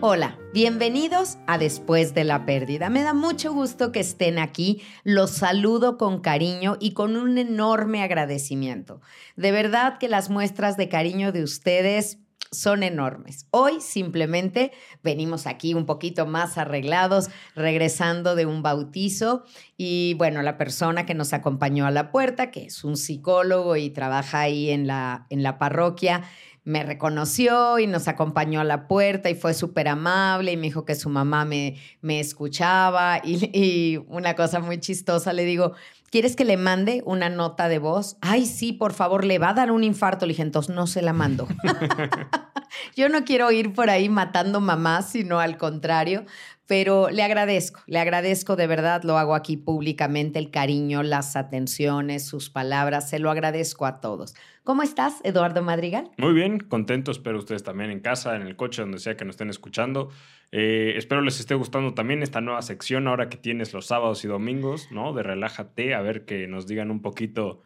Hola, bienvenidos a Después de la Pérdida. Me da mucho gusto que estén aquí. Los saludo con cariño y con un enorme agradecimiento. De verdad que las muestras de cariño de ustedes son enormes. Hoy simplemente venimos aquí un poquito más arreglados, regresando de un bautizo y bueno, la persona que nos acompañó a la puerta, que es un psicólogo y trabaja ahí en la, en la parroquia, me reconoció y nos acompañó a la puerta y fue súper amable y me dijo que su mamá me, me escuchaba y, y, una cosa muy chistosa, le digo, ¿quieres que le mande una nota de voz? Ay, sí, por favor, le va a dar un infarto. Le dije, entonces no se la mando. Yo no quiero ir por ahí matando mamás, sino al contrario, pero le agradezco, le agradezco de verdad, lo hago aquí públicamente, el cariño, las atenciones, sus palabras, se lo agradezco a todos. ¿Cómo estás, Eduardo Madrigal? Muy bien, contento, espero ustedes también en casa, en el coche, donde sea que nos estén escuchando. Eh, espero les esté gustando también esta nueva sección ahora que tienes los sábados y domingos, ¿no? De Relájate, a ver que nos digan un poquito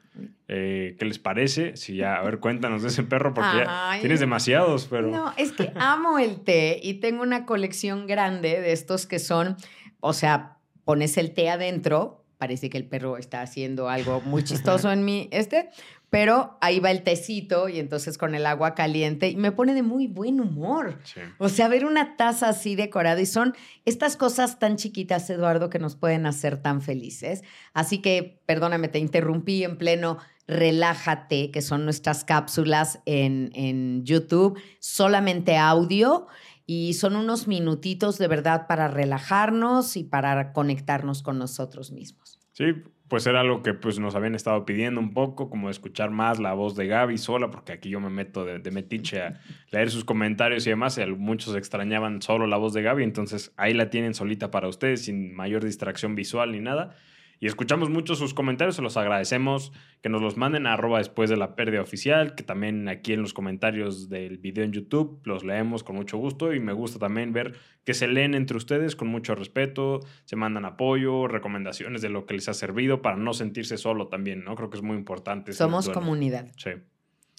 eh, qué les parece. Si ya, a ver, cuéntanos de ese perro, porque ya tienes demasiados, pero... No, es que amo el té y tengo una colección grande de estos que son, o sea, pones el té adentro, parece que el perro está haciendo algo muy chistoso en mi, este, pero ahí va el tecito y entonces con el agua caliente y me pone de muy buen humor. O sea, ver una taza así decorada y son estas cosas tan chiquitas, Eduardo, que nos pueden hacer tan felices. Así que, perdóname, te interrumpí en pleno Relájate, que son nuestras cápsulas en, en YouTube, solamente audio y son unos minutitos de verdad para relajarnos y para conectarnos con nosotros mismos. Sí, pues era algo que pues nos habían estado pidiendo un poco, como escuchar más la voz de Gaby sola, porque aquí yo me meto de, de metiche a leer sus comentarios y demás, y muchos extrañaban solo la voz de Gaby, entonces ahí la tienen solita para ustedes, sin mayor distracción visual ni nada. Y escuchamos mucho sus comentarios, se los agradecemos que nos los manden a arroba después de la pérdida oficial, que también aquí en los comentarios del video en YouTube los leemos con mucho gusto y me gusta también ver que se leen entre ustedes con mucho respeto, se mandan apoyo, recomendaciones de lo que les ha servido para no sentirse solo también, ¿no? Creo que es muy importante. Somos comunidad. Sí.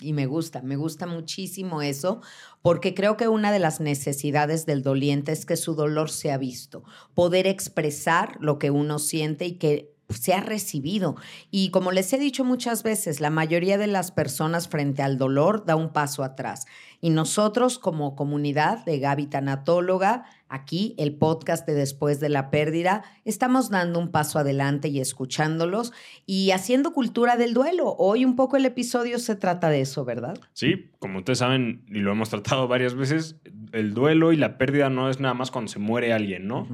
Y me gusta, me gusta muchísimo eso, porque creo que una de las necesidades del doliente es que su dolor sea visto, poder expresar lo que uno siente y que se ha recibido. Y como les he dicho muchas veces, la mayoría de las personas frente al dolor da un paso atrás. Y nosotros como comunidad de Gaby Tanatóloga, aquí el podcast de Después de la Pérdida, estamos dando un paso adelante y escuchándolos y haciendo cultura del duelo. Hoy un poco el episodio se trata de eso, ¿verdad? Sí, como ustedes saben y lo hemos tratado varias veces, el duelo y la pérdida no es nada más cuando se muere alguien, ¿no?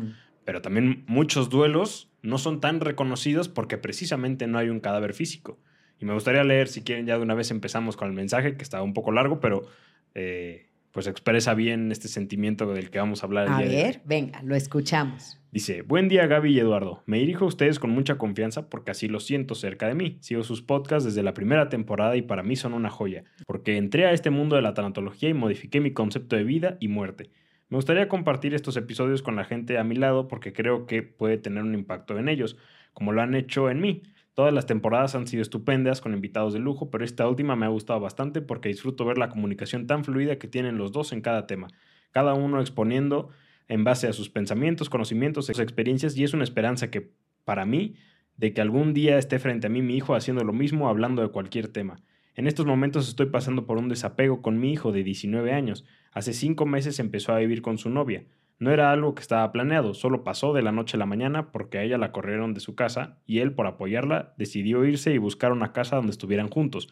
Pero también muchos duelos no son tan reconocidos porque precisamente no hay un cadáver físico. Y me gustaría leer, si quieren, ya de una vez empezamos con el mensaje, que está un poco largo, pero eh, pues expresa bien este sentimiento del que vamos a hablar. a ver, venga, lo escuchamos. Dice, buen día Gaby y Eduardo. Me dirijo a ustedes con mucha confianza porque así lo siento cerca de mí. Sigo sus podcasts desde la primera temporada y para mí son una joya, porque entré a este mundo de la tanatología y modifiqué mi concepto de vida y muerte. Me gustaría compartir estos episodios con la gente a mi lado porque creo que puede tener un impacto en ellos, como lo han hecho en mí. Todas las temporadas han sido estupendas con invitados de lujo, pero esta última me ha gustado bastante porque disfruto ver la comunicación tan fluida que tienen los dos en cada tema, cada uno exponiendo en base a sus pensamientos, conocimientos, experiencias y es una esperanza que, para mí, de que algún día esté frente a mí mi hijo haciendo lo mismo, hablando de cualquier tema. En estos momentos estoy pasando por un desapego con mi hijo de 19 años. Hace cinco meses empezó a vivir con su novia. No era algo que estaba planeado, solo pasó de la noche a la mañana porque a ella la corrieron de su casa y él, por apoyarla, decidió irse y buscar una casa donde estuvieran juntos.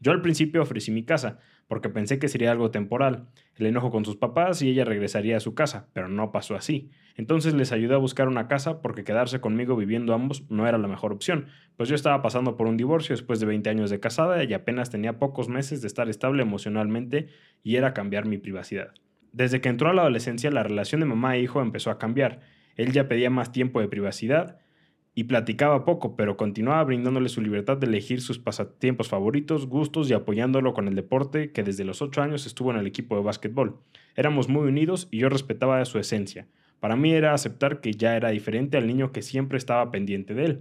Yo al principio ofrecí mi casa, porque pensé que sería algo temporal, el enojo con sus papás y ella regresaría a su casa, pero no pasó así. Entonces les ayudé a buscar una casa porque quedarse conmigo viviendo ambos no era la mejor opción, pues yo estaba pasando por un divorcio después de 20 años de casada y apenas tenía pocos meses de estar estable emocionalmente y era cambiar mi privacidad. Desde que entró a la adolescencia, la relación de mamá e hijo empezó a cambiar. Él ya pedía más tiempo de privacidad y platicaba poco, pero continuaba brindándole su libertad de elegir sus pasatiempos favoritos, gustos y apoyándolo con el deporte que desde los 8 años estuvo en el equipo de básquetbol. Éramos muy unidos y yo respetaba su esencia. Para mí era aceptar que ya era diferente al niño que siempre estaba pendiente de él.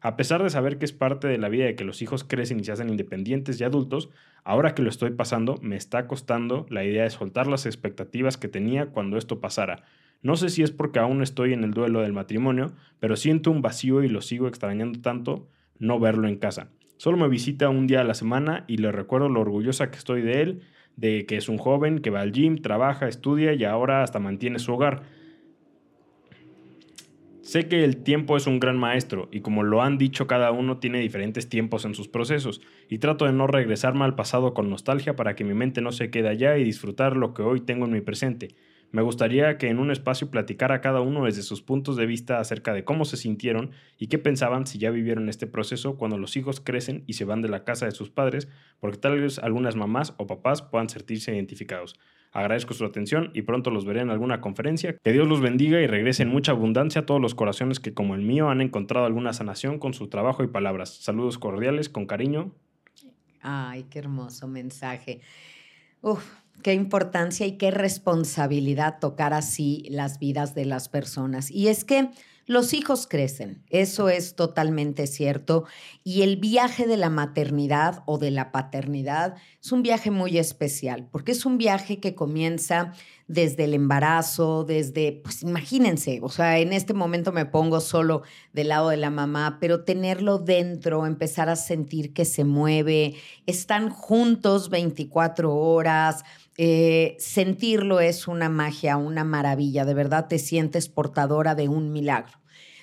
A pesar de saber que es parte de la vida de que los hijos crecen y se hacen independientes y adultos, ahora que lo estoy pasando me está costando la idea de soltar las expectativas que tenía cuando esto pasara. No sé si es porque aún estoy en el duelo del matrimonio, pero siento un vacío y lo sigo extrañando tanto no verlo en casa. Solo me visita un día a la semana y le recuerdo lo orgullosa que estoy de él, de que es un joven que va al gym, trabaja, estudia y ahora hasta mantiene su hogar. Sé que el tiempo es un gran maestro y como lo han dicho cada uno tiene diferentes tiempos en sus procesos y trato de no regresarme al pasado con nostalgia para que mi mente no se quede allá y disfrutar lo que hoy tengo en mi presente. Me gustaría que en un espacio platicara cada uno desde sus puntos de vista acerca de cómo se sintieron y qué pensaban si ya vivieron este proceso cuando los hijos crecen y se van de la casa de sus padres, porque tal vez algunas mamás o papás puedan sentirse identificados. Agradezco su atención y pronto los veré en alguna conferencia. Que Dios los bendiga y regrese en mucha abundancia a todos los corazones que como el mío han encontrado alguna sanación con su trabajo y palabras. Saludos cordiales, con cariño. Ay, qué hermoso mensaje. Uf, qué importancia y qué responsabilidad tocar así las vidas de las personas. Y es que los hijos crecen, eso es totalmente cierto, y el viaje de la maternidad o de la paternidad es un viaje muy especial, porque es un viaje que comienza desde el embarazo, desde, pues imagínense, o sea, en este momento me pongo solo del lado de la mamá, pero tenerlo dentro, empezar a sentir que se mueve, están juntos 24 horas, eh, sentirlo es una magia, una maravilla, de verdad te sientes portadora de un milagro.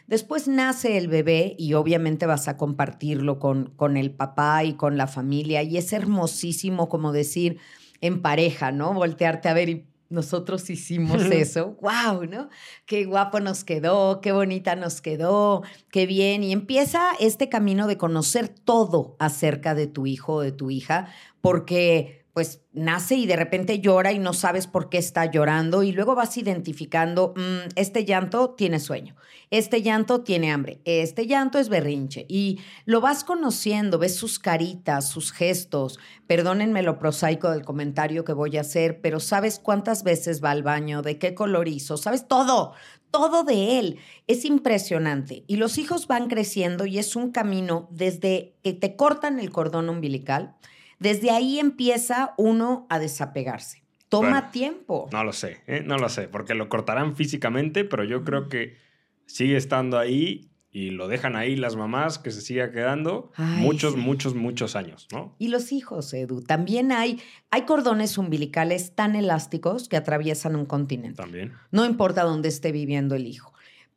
Después nace el bebé y obviamente vas a compartirlo con, con el papá y con la familia y es hermosísimo como decir en pareja, ¿no? Voltearte a ver y nosotros hicimos eso. ¡Wow! ¿No? Qué guapo nos quedó, qué bonita nos quedó, qué bien. Y empieza este camino de conocer todo acerca de tu hijo o de tu hija, porque pues nace y de repente llora y no sabes por qué está llorando y luego vas identificando, mm, este llanto tiene sueño, este llanto tiene hambre, este llanto es berrinche y lo vas conociendo, ves sus caritas, sus gestos, perdónenme lo prosaico del comentario que voy a hacer, pero sabes cuántas veces va al baño, de qué color hizo, sabes todo, todo de él. Es impresionante. Y los hijos van creciendo y es un camino desde que te cortan el cordón umbilical, desde ahí empieza uno a desapegarse. Toma tiempo. No lo sé, ¿eh? no lo sé, porque lo cortarán físicamente, pero yo creo que sigue estando ahí y lo dejan ahí las mamás que se siga quedando muchos, muchos, muchos años, ¿no? Y los hijos, Edu. También hay, hay cordones umbilicales tan elásticos que atraviesan un continente. También. No importa dónde esté viviendo el hijo.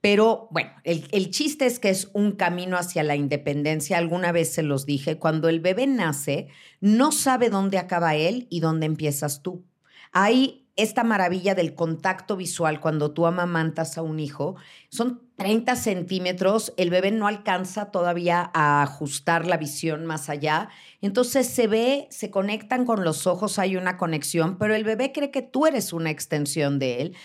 Pero bueno, el, chiste es que es un camino hacia la independencia. Alguna vez se los dije, cuando el bebé nace, no sabe dónde acaba él y dónde empiezas tú. Hay esta maravilla del contacto visual cuando tú amamantas a un hijo. Son 30 centímetros, el bebé no alcanza todavía a ajustar la visión más allá. Entonces se ve, se conectan con los ojos, hay una conexión, pero el bebé cree que tú eres una extensión de él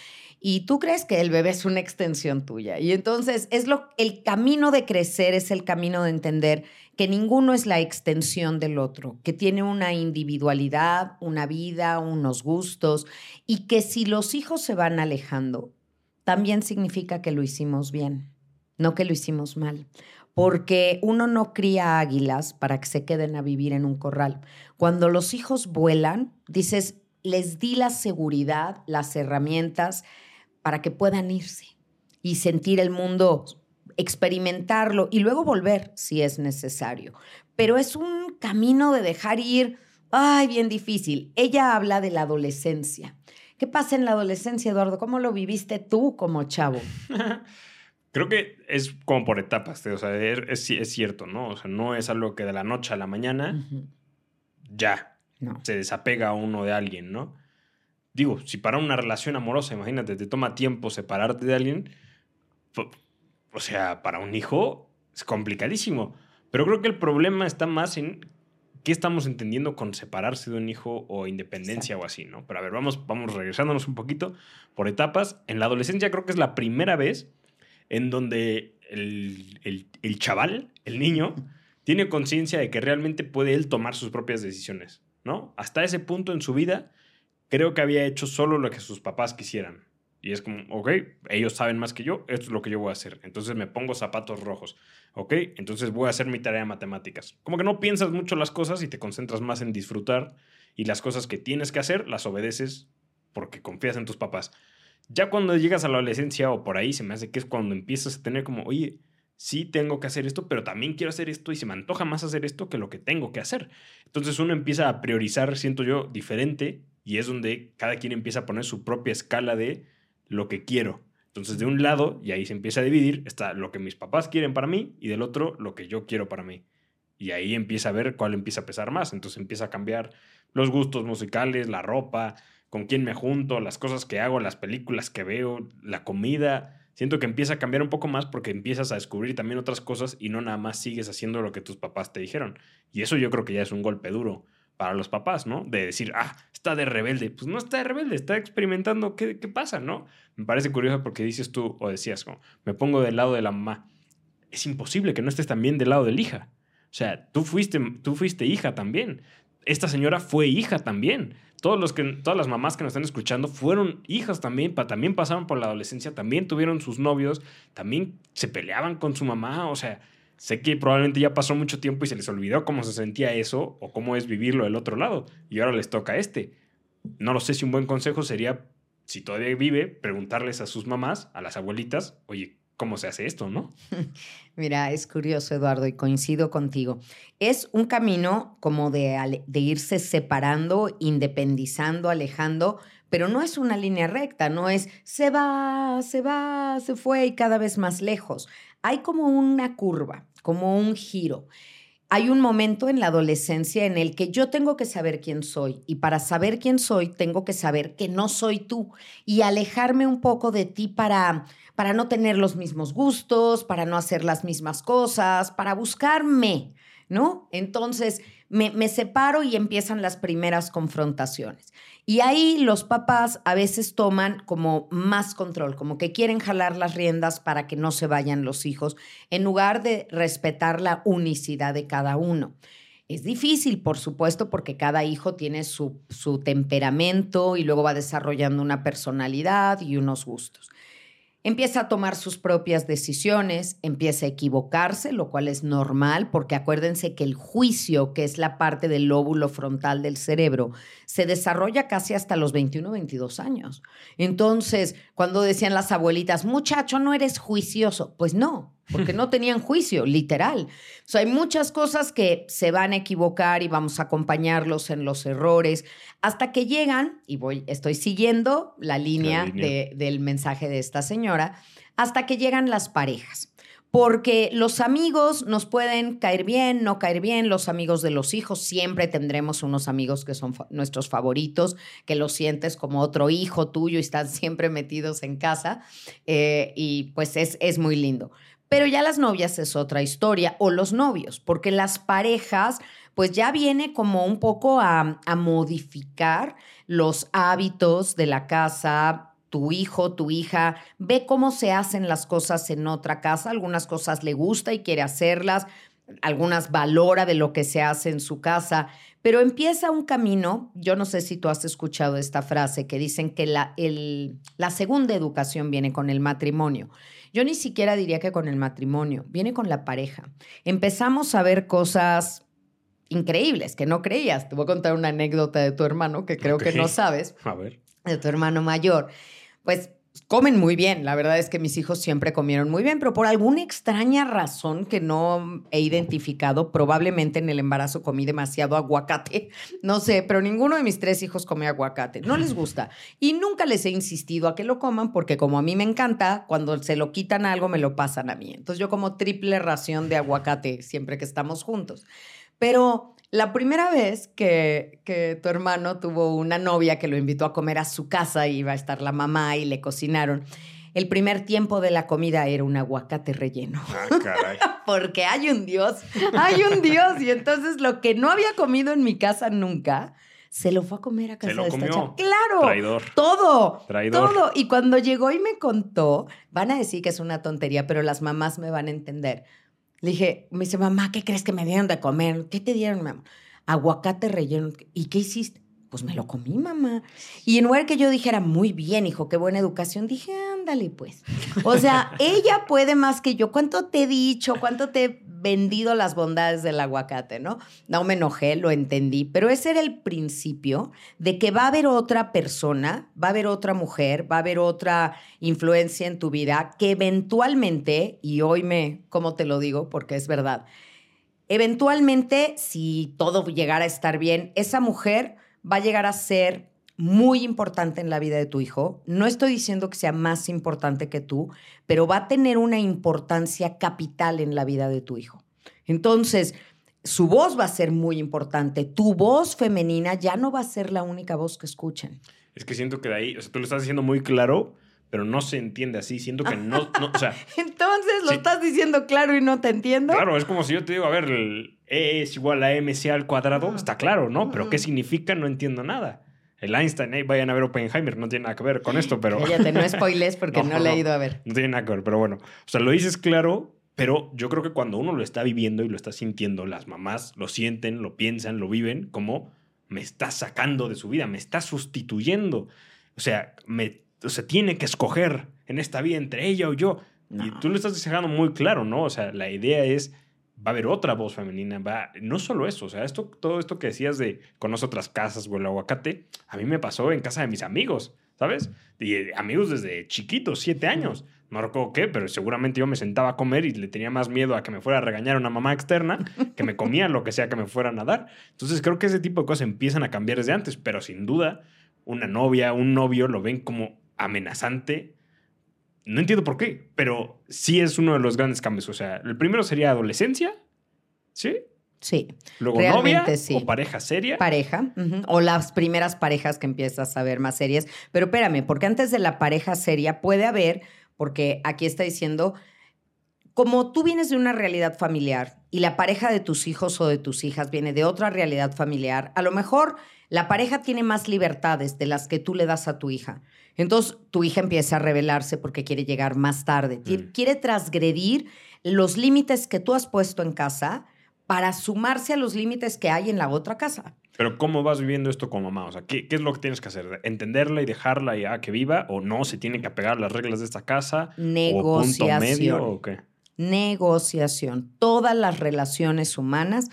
y tú crees que el bebé es una extensión tuya. Y entonces es lo el camino de crecer es el camino de entender que ninguno es la extensión del otro, que tiene una individualidad, una vida, unos gustos y que si los hijos se van alejando, también significa que lo hicimos bien, no que lo hicimos mal. Porque uno no cría águilas para que se queden a vivir en un corral. Cuando los hijos vuelan, dices, les di la seguridad, las herramientas, para que puedan irse y sentir el mundo, experimentarlo y luego volver si es necesario. Pero es un camino de dejar ir, ay, bien difícil. Ella habla de la adolescencia. ¿Qué pasa en la adolescencia, Eduardo? ¿Cómo lo viviste tú como chavo? Creo que es como por etapas, o sea, es, es, cierto, ¿no? O sea, no es algo que de la noche a la mañana ya se desapega uno de alguien, ¿no? Digo, si para una relación amorosa, imagínate, te toma tiempo separarte de alguien, o sea, para un hijo es complicadísimo. Pero creo que el problema está más en qué estamos entendiendo con separarse de un hijo o independencia o así, ¿no? Pero a ver, vamos, vamos regresándonos un poquito por etapas. En la adolescencia creo que es la primera vez en donde el, el, el chaval, el niño, tiene conciencia de que realmente puede él tomar sus propias decisiones, ¿no? Hasta ese punto en su vida, creo que había hecho solo lo que sus papás quisieran. Y es como, ok, ellos saben más que yo, esto es lo que yo voy a hacer. Entonces me pongo zapatos rojos, ok, entonces voy a hacer mi tarea de matemáticas. Como que no piensas mucho las cosas y te concentras más en disfrutar y las cosas que tienes que hacer las obedeces porque confías en tus papás. Ya cuando llegas a la adolescencia o por ahí se me hace que es cuando empiezas a tener como, oye, sí tengo que hacer esto, pero también quiero hacer esto y se me antoja más hacer esto que lo que tengo que hacer. Entonces uno empieza a priorizar, siento yo, diferente y es donde cada quien empieza a poner su propia escala de lo que quiero. Entonces, de un lado, y ahí se empieza a dividir, está lo que mis papás quieren para mí y del otro, lo que yo quiero para mí. Y ahí empieza a ver cuál empieza a pesar más. Entonces empieza a cambiar los gustos musicales, la ropa, con quién me junto, las cosas que hago, las películas que veo, la comida. Siento que empieza a cambiar un poco más porque empiezas a descubrir también otras cosas y no nada más sigues haciendo lo que tus papás te dijeron. Y eso yo creo que ya es un golpe duro para los papás, ¿no? De decir, ah, está de rebelde. Pues no está de rebelde, está experimentando qué, pasa, ¿no? Me parece curioso porque dices tú, o decías, como, me pongo del lado de la mamá. Es imposible que no estés también del lado de la hija. O sea, tú fuiste, tú fuiste hija también. Esta señora fue hija también. Todos los que, todas las mamás que nos están escuchando fueron hijas también, también pasaron por la adolescencia, también tuvieron sus novios, también se peleaban con su mamá. O sea, sé que probablemente ya pasó mucho tiempo y se les olvidó cómo se sentía eso o cómo es vivirlo del otro lado. Y ahora les toca este. No lo sé si un buen consejo sería, si todavía vive, preguntarles a sus mamás, a las abuelitas, oye, ¿cómo se hace esto, no? Mira, es curioso, Eduardo, y coincido contigo. Es un camino como de, de irse separando, independizando, alejando, pero no es una línea recta, no es se va, se va, se fue y cada vez más lejos. Hay como una curva como un giro. Hay un momento en la adolescencia en el que yo tengo que saber quién soy y para saber quién soy tengo que saber que no soy tú y alejarme un poco de ti para para no tener los mismos gustos, para no hacer las mismas cosas, para buscarme, ¿no? Entonces me, me separo y empiezan las primeras confrontaciones. Y ahí los papás a veces toman como más control, como que quieren jalar las riendas para que no se vayan los hijos, en lugar de respetar la unicidad de cada uno. Es difícil, por supuesto, porque cada hijo tiene su, su temperamento y luego va desarrollando una personalidad y unos gustos. Empieza a tomar sus propias decisiones, empieza a equivocarse, lo cual es normal, porque acuérdense que el juicio, que es la parte del lóbulo frontal del cerebro, se desarrolla casi hasta los 21, 22 años. Entonces, cuando decían las abuelitas, muchacho, no eres juicioso, pues no, porque no tenían juicio, literal. O sea, hay muchas cosas que se van a equivocar y vamos a acompañarlos en los errores hasta que llegan, y voy, estoy siguiendo la línea, del mensaje de esta señora, hasta que llegan las parejas. Porque los amigos nos pueden caer bien, no caer bien, los amigos de los hijos, siempre tendremos unos amigos que son nuestros favoritos, que los sientes como otro hijo tuyo y están siempre metidos en casa, eh, y pues es, es muy lindo. Pero ya las novias es otra historia, o los novios, porque las parejas, pues ya viene como un poco a, modificar los hábitos de la casa, tu hijo, tu hija, ve cómo se hacen las cosas en otra casa, algunas cosas le gusta y quiere hacerlas, algunas valora de lo que se hace en su casa, pero empieza un camino, yo no sé si tú has escuchado esta frase que dicen que la, el, la segunda educación viene con el matrimonio. Yo ni siquiera diría que con el matrimonio, viene con la pareja. Empezamos a ver cosas increíbles que no creías. Te voy a contar una anécdota de tu hermano que creo que no sabes. A ver. De tu hermano mayor. Pues comen muy bien. La verdad es que mis hijos siempre comieron muy bien, pero por alguna extraña razón que no he identificado, probablemente en el embarazo comí demasiado aguacate. No sé, pero ninguno de mis tres hijos come aguacate. No les gusta. Y nunca les he insistido a que lo coman porque como a mí me encanta, cuando se lo quitan algo me lo pasan a mí. Entonces yo como triple ración de aguacate siempre que estamos juntos. Pero la primera vez que, que, tu hermano tuvo una novia que lo invitó a comer a su casa, y iba a estar la mamá y le cocinaron. El primer tiempo de la comida era un aguacate relleno. Ah, caray. porque hay un Dios, hay un Dios. Y entonces lo que no había comido en mi casa nunca, se lo fue a comer a casa Se lo de esta comió. Claro. Traidor. Todo. Traidor. Todo. Y cuando llegó y me contó, van a decir que es una tontería, pero las mamás me van a entender. Le dije, me dice, mamá, ¿qué crees que me dieron de comer? ¿Qué te dieron, mamá? Aguacate relleno. ¿Y qué hiciste? Pues me lo comí, mamá. Y en lugar que yo dijera, muy bien, hijo, qué buena educación, dije, ándale, pues. O sea, ella puede más que yo. ¿Cuánto te he dicho? ¿Cuánto te he vendido las bondades del aguacate, no? No me enojé, lo entendí. Pero ese era el principio de que va a haber otra persona, va a haber otra mujer, va a haber otra influencia en tu vida que eventualmente, y hoy me, ¿cómo te lo digo? Porque es verdad. Eventualmente, si todo llegara a estar bien, esa mujer va a llegar a ser muy importante en la vida de tu hijo. No estoy diciendo que sea más importante que tú, pero va a tener una importancia capital en la vida de tu hijo. Entonces, su voz va a ser muy importante. Tu voz femenina ya no va a ser la única voz que escuchen. Es que siento que de ahí, o sea, tú lo estás diciendo muy claro, pero no se entiende así. Siento que no, no o sea, Entonces, lo Sí. estás diciendo claro y no te entiendo. claro, es como si yo te digo, a ver, el E es igual a MC al cuadrado, está claro, ¿no? Pero ¿qué significa? No entiendo nada. El Einstein, vayan a ver Oppenheimer, no tiene nada que ver con esto, pero... Cállate, no spoiles porque no, No, le he ido a ver. No tiene nada que ver, pero bueno. O sea, lo dices claro, pero yo creo que cuando uno lo está viviendo y lo está sintiendo, las mamás lo sienten, lo piensan, lo viven como me está sacando de su vida, me está sustituyendo. O sea, me, o sea, tiene que escoger en esta vida entre ella o yo. Y tú lo estás dejando muy claro, ¿no? O sea, la idea es, va a haber otra voz femenina, va, no solo eso, o sea, esto, todo esto que decías de conoce otras casas o el aguacate, a mí me pasó en casa de mis amigos, ¿sabes? Y eh, amigos desde chiquitos, siete años. No recuerdo qué, pero seguramente yo me sentaba a comer y le tenía más miedo a que me fuera a regañar una mamá externa que me comía lo que sea que me fueran a dar. Entonces creo que ese tipo de cosas empiezan a cambiar desde antes, pero sin duda una novia, un novio lo ven como amenazante. No entiendo por qué, pero sí es uno de los grandes cambios. O sea, el primero sería adolescencia, ¿sí? Sí. Luego Realmente novia sí. o pareja seria. Pareja, o las primeras parejas que empiezas a ver más serias. Pero espérame, porque antes de la pareja seria puede haber, porque aquí está diciendo, como tú vienes de una realidad familiar y la pareja de tus hijos o de tus hijas viene de otra realidad familiar, a lo mejor la pareja tiene más libertades de las que tú le das a tu hija. Entonces tu hija empieza a rebelarse porque quiere llegar más tarde, Mm. quiere transgredir los límites que tú has puesto en casa para sumarse a los límites que hay en la otra casa. Pero ¿cómo vas viviendo esto con mamá? O sea, ¿qué, qué es lo que tienes que hacer? ¿Entenderla y dejarla ya que viva? ¿O no? ¿Se tiene que apegar a las reglas de esta casa? ¿O punto Negociación. medio? ¿O qué? Negociación. Todas las relaciones humanas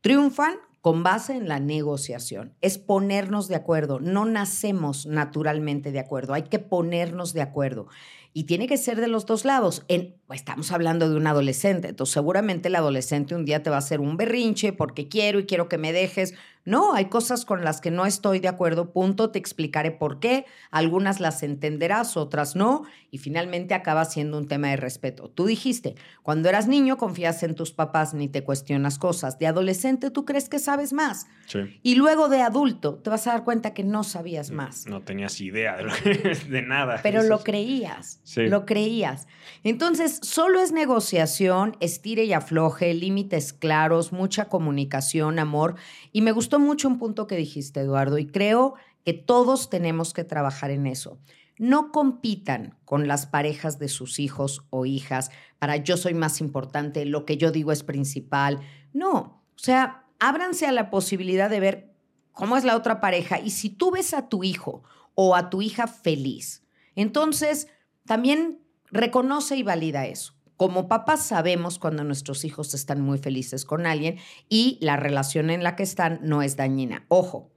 triunfan con base en la negociación. Es ponernos de acuerdo. No nacemos naturalmente de acuerdo. Hay que ponernos de acuerdo. Y tiene que ser de los dos lados. En, estamos hablando de un adolescente. Entonces, seguramente el adolescente un día te va a hacer un berrinche porque quiero y quiero que me dejes. No, hay cosas con las que no estoy de acuerdo. Punto. Te explicaré por qué. Algunas las entenderás, otras no. Y finalmente acaba siendo un tema de respeto. Tú dijiste, cuando eras niño confías en tus papás ni te cuestionas cosas. De adolescente tú crees que sabes más. Sí. Y luego de adulto te vas a dar cuenta que no sabías más. No tenías idea de, lo que- de nada. Pero Eso lo creías, Lo creías. Entonces, solo es negociación, estire y afloje, límites claros, mucha comunicación, amor. Y me gustó mucho un punto que dijiste, Eduardo, y creo que todos tenemos que trabajar en eso. No compitan con las parejas de sus hijos o hijas para yo soy más importante, lo que yo digo es principal. No, o sea, ábranse a la posibilidad de ver cómo es la otra pareja y si tú ves a tu hijo o a tu hija feliz, entonces también reconoce y valida eso. Como papás sabemos cuando nuestros hijos están muy felices con alguien y la relación en la que están no es dañina. Ojo,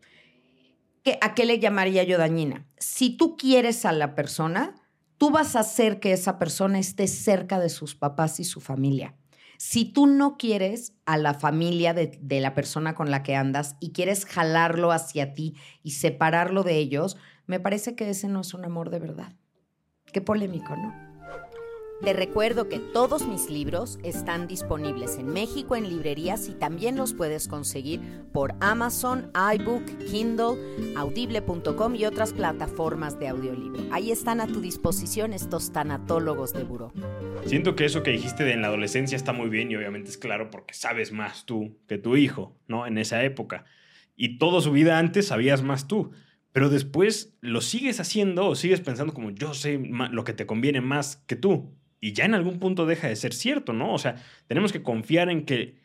¿qué- ¿a qué le llamaría yo dañina? Si tú quieres a la persona, tú vas a hacer que esa persona esté cerca de sus papás y su familia. Si tú no quieres a la familia de, de la persona con la que andas y quieres jalarlo hacia ti y separarlo de ellos, me parece que ese no es un amor de verdad. Qué polémico, ¿no? Te recuerdo que todos mis libros están disponibles en México en librerías y también los puedes conseguir por Amazon, iBook, Kindle, audible.com y otras plataformas de audiolibro. Ahí están a tu disposición estos tanatólogos de buró. Siento que eso que dijiste de en la adolescencia está muy bien y obviamente es claro porque sabes más tú que tu hijo, ¿no? En esa época. Y toda su vida antes sabías más tú pero después lo sigues haciendo o sigues pensando como yo sé lo que te conviene más que tú y ya en algún punto deja de ser cierto, ¿no? O sea, tenemos que confiar en que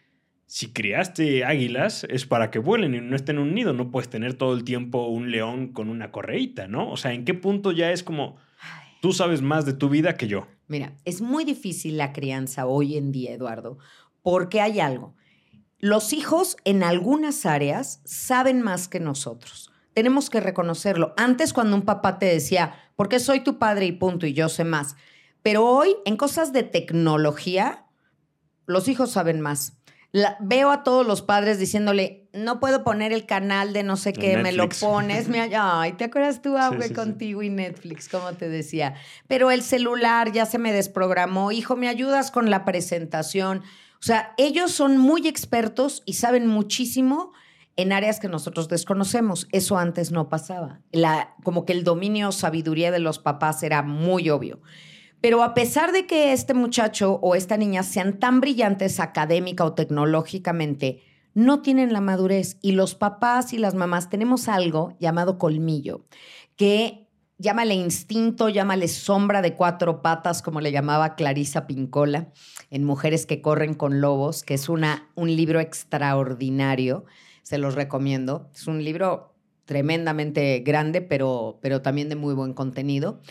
si criaste águilas es para que vuelen y no estén en un nido, no puedes tener todo el tiempo un león con una correíta, ¿no? O sea, ¿en qué punto ya es como tú sabes más de tu vida que yo? Mira, es muy difícil la crianza hoy en día, Eduardo, porque hay algo. Los hijos en algunas áreas saben más que nosotros. Tenemos que reconocerlo. Antes cuando un papá te decía, porque soy tu padre y punto, y yo sé más, pero hoy, en cosas de tecnología, los hijos saben más. veo a todos los padres diciéndole, no puedo poner el canal de no sé qué, me lo pones. Me, ay, ¿te acuerdas tú, Abue, contigo y Netflix, como te decía? Pero el celular ya se me desprogramó. Hijo, ¿me ayudas con la presentación? O sea, ellos son muy expertos y saben muchísimo en áreas que nosotros desconocemos. Eso antes no pasaba. Como que el dominio, sabiduría de los papás era muy obvio. Pero a pesar de que este muchacho o esta niña sean tan brillantes académica o tecnológicamente, no tienen la madurez y los papás y las mamás tenemos algo llamado colmillo, que llámale instinto, llámale sombra de cuatro patas, como le llamaba Clarisa Pincola en Mujeres que corren con lobos, que es una, un libro extraordinario, se los recomiendo. Es un libro tremendamente grande, pero, pero también de muy buen contenido.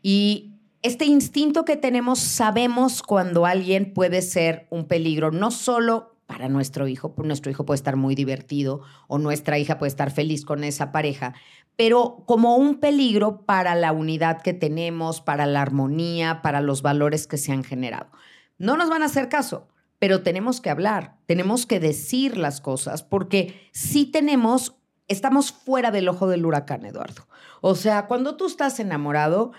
Y este instinto que tenemos, sabemos cuando alguien puede ser un peligro, no solo para nuestro hijo, nuestro hijo puede estar muy divertido o nuestra hija puede estar feliz con esa pareja, pero como un peligro para la unidad que tenemos, para la armonía, para los valores que se han generado. No nos van a hacer caso, pero tenemos que hablar, tenemos que decir las cosas, porque si tenemos, estamos fuera del ojo del huracán, Eduardo. O sea, cuando tú estás enamorado,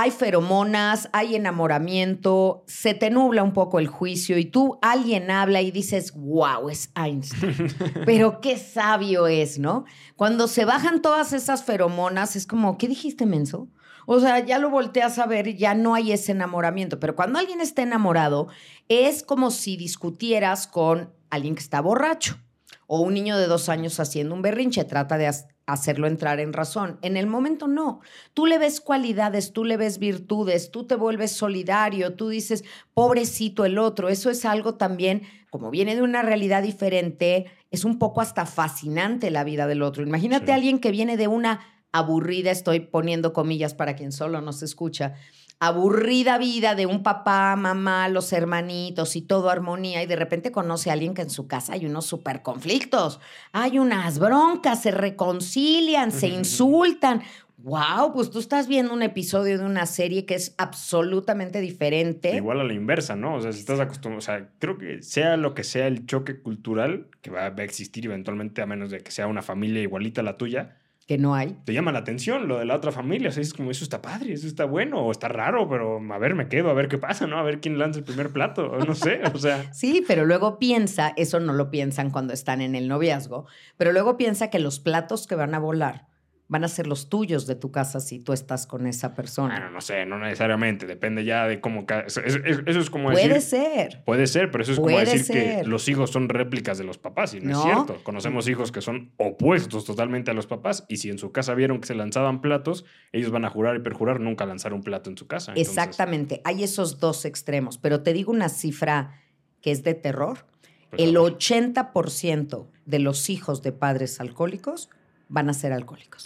hay feromonas, hay enamoramiento, se te nubla un poco el juicio y tú alguien habla y dices, wow, es Einstein. Pero qué sabio es, ¿no? Cuando se bajan todas esas feromonas, es como, ¿qué dijiste, menso? O sea, ya lo volteas a ver ya no hay ese enamoramiento. Pero cuando alguien está enamorado, es como si discutieras con alguien que está borracho o un niño de dos años haciendo un berrinche. Trata de hacerlo entrar en razón. En el momento no. Tú le ves cualidades, tú le ves virtudes, tú te vuelves solidario, tú dices, pobrecito el otro. Eso es algo también, como viene de una realidad diferente, es un poco hasta fascinante la vida del otro. Imagínate a alguien que viene de una aburrida, estoy poniendo comillas para quien solo nos escucha, aburrida vida de un papá, mamá, los hermanitos y todo armonía y de repente conoce a alguien que en su casa hay unos super conflictos, hay unas broncas, se reconcilian, se insultan. Wow, pues tú estás viendo un episodio de una serie que es absolutamente diferente. Igual a la inversa, ¿no? O sea, si estás acostumbrado, o sea, creo que sea lo que sea el choque cultural que va a existir eventualmente, a menos de que sea una familia igualita a la tuya, que no hay. Te llama la atención lo de la otra familia. O sea, es como, eso está padre, eso está bueno, o está raro, pero a ver, me quedo, a ver qué pasa, ¿no? A ver quién lanza el primer plato, no sé, o sea. sí, pero luego piensa, eso no lo piensan cuando están en el noviazgo, pero luego piensa que los platos que van a volar van a ser los tuyos de tu casa si tú estás con esa persona. Bueno, no sé, no necesariamente, depende ya de cómo... Eso, es como decir... Puede ser. Puede ser, pero eso es como decir que los hijos son réplicas de los papás y no, es cierto. Conocemos hijos que son opuestos totalmente a los papás y si en su casa vieron que se lanzaban platos, ellos van a jurar y perjurar nunca lanzar un plato en su casa. Exactamente, hay esos dos extremos, pero te digo una cifra que es de terror. Pues el 80% de los hijos de padres alcohólicos van a ser alcohólicos.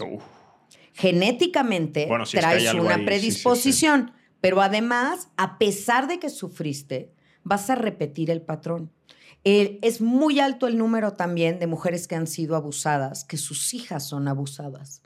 Genéticamente traes una predisposición, pero además, a pesar de que sufriste, vas a repetir el patrón. es muy alto el número también de mujeres que han sido abusadas, que sus hijas son abusadas.